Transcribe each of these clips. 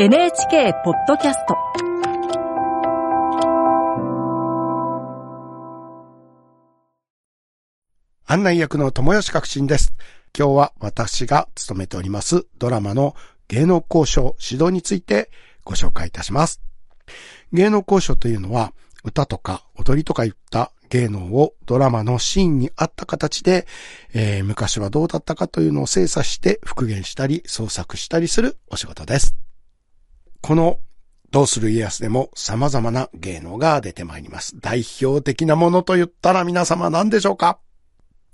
NHK ポッドキャスト案内役の友吉革新です。今日は私が務めておりますドラマの芸能交渉指導についてご紹介いたします。芸能交渉というのは歌とか踊りとかいった芸能をドラマのシーンに合った形で、えー昔はどうだったかというのを精査して復元したり創作したりするお仕事です。このどうする家康でも様々な芸能が出てまいります。代表的なものと言ったら皆様何でしょうか？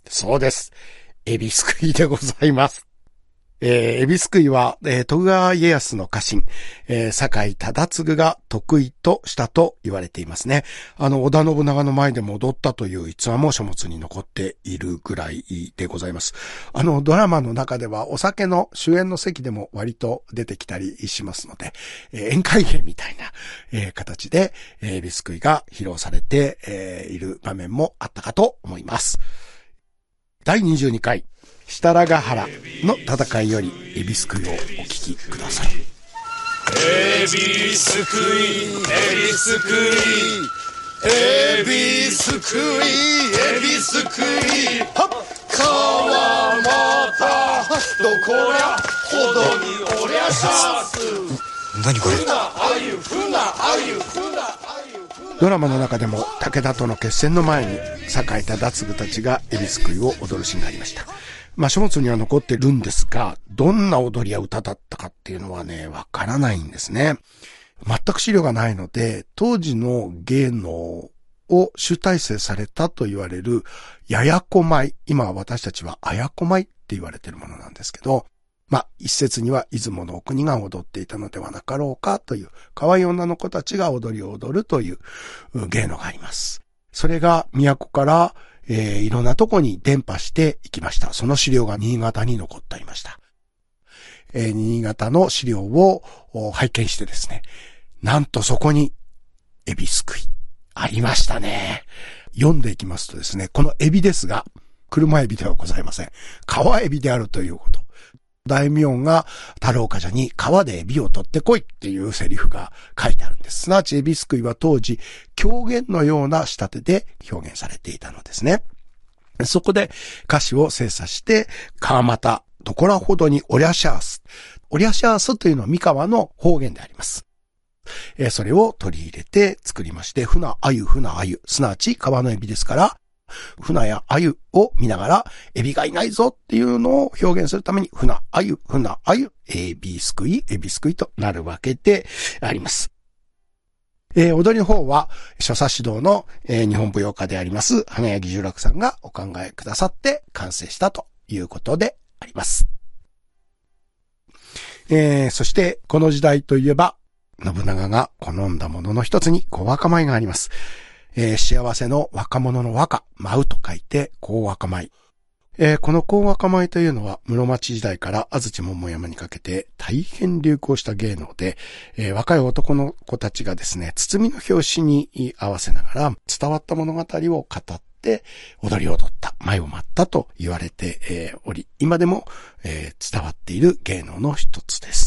そうです。エビすくいでございます。えー、エビすくいは、えー徳川家康の家臣、えー、酒井忠次が得意としたと言われていますね。あの、織田信長の前で戻ったという逸話も書物に残っているぐらいでございます。あの、ドラマの中ではお酒の主演の席でも割と出てきたりしますので、えー宴会芸みたいな、えー形で、えーエビすくいが披露されて、えーいる場面もあったかと思います。第22回、設楽ヶ原の戦いより、エビすくいをお聞きください。エビすくいエビすくいエビすくいエビすくい。はっ川またどこやほどにおりゃしゃす。何これ？ふなあゆふなあゆふなあゆドラマの中でも武田との決戦の前に酒井忠次たちがエビすくいを踊るシーンがありました。まあ書物には残ってるんですが、どんな踊りや歌だったかっていうのはね、わからないんですね。全く資料がないので、当時の芸能を集大成されたと言われる、ややこ舞。今私たちはあやこ舞って言われてるものなんですけど、まあ、一説には出雲の国が踊っていたのではなかろうかという、可愛い女の子たちが踊りを踊るという芸能があります。それが都から、えーいろんなとこに伝播していきました。その資料が新潟に残ってありました。えー新潟の資料を拝見してですね、なんとそこにエビすくいありましたね。読んでいきますとですね、このエビですが、車エビではございません。川エビであるということ。大名が太郎冠者に川でエビを取ってこいっていうセリフが書いてあるんです。すなわちエビすくいは当時狂言のような仕立てで表現されていたのですね。そこで歌詞を精査して、川又、どこらほどにおりゃしゃーす。おりゃしゃーすというのは三河の方言であります。それを取り入れて作りまして、船、あゆ、船、あゆ、すなわち川のエビですから、船やあゆを見ながら、エビがいないぞっていうのを表現するために、船、あゆ、船、あゆ、エビすくい、エビすくいとなるわけであります。えー踊りの方は、所作指導の、えー日本舞踊家であります、花柳十楽さんがお考えくださって完成したということであります。えーそして、この時代といえば、信長が好んだものの一つに小若舞があります。えー幸せの若者の和歌、舞うと書いて、小若舞。えーこの小若舞というのは、室町時代から安土桃山にかけて大変流行した芸能で、えー若い男の子たちがですね、包みの表紙に合わせながら伝わった物語を語って、踊り踊った、舞を舞ったと言われて、おり、今でも、伝わっている芸能の一つです。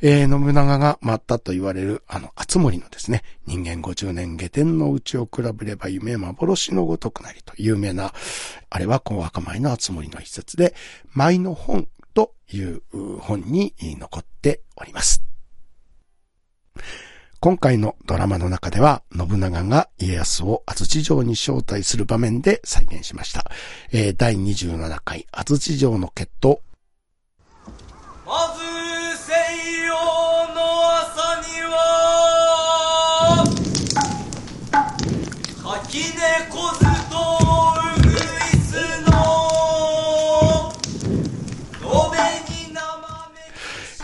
えー信長が舞ったと言われる、あの、厚森のですね、人間50年下天のうちを比べれば夢幻のごとくなりと有名な、あれは小若舞の厚森の一節で、舞の本という本に残っております。今回のドラマの中では、信長が家康を安土城に招待する場面で再現しました。え第27回安土城の決闘。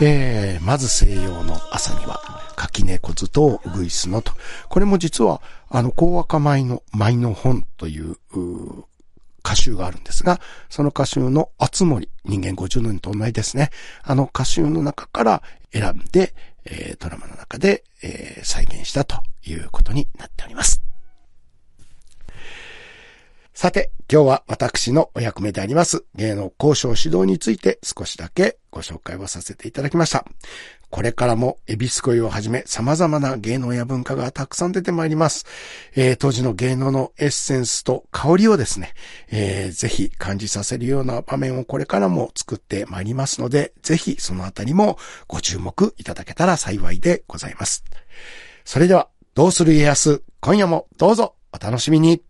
えー、まず西洋の朝には、垣根小ずとうぐいすのと。これも実は、あの、高若舞の舞の本という、う歌集があるんですが、その歌集の厚森、人間50年と同じですね。あの歌集の中から選んで、えードラマの中で、えー再現したということになっております。さて、今日は私のお役目であります芸能交渉指導について少しだけご紹介をさせていただきました。これからもエビス恋をはじめ様々な芸能や文化がたくさん出てまいります。えー、当時の芸能のエッセンスと香りをですね、えー、ぜひ感じさせるような場面をこれからも作ってまいりますので、ぜひそのあたりもご注目いただけたら幸いでございます。それでは、どうする家康、今夜もどうぞお楽しみに。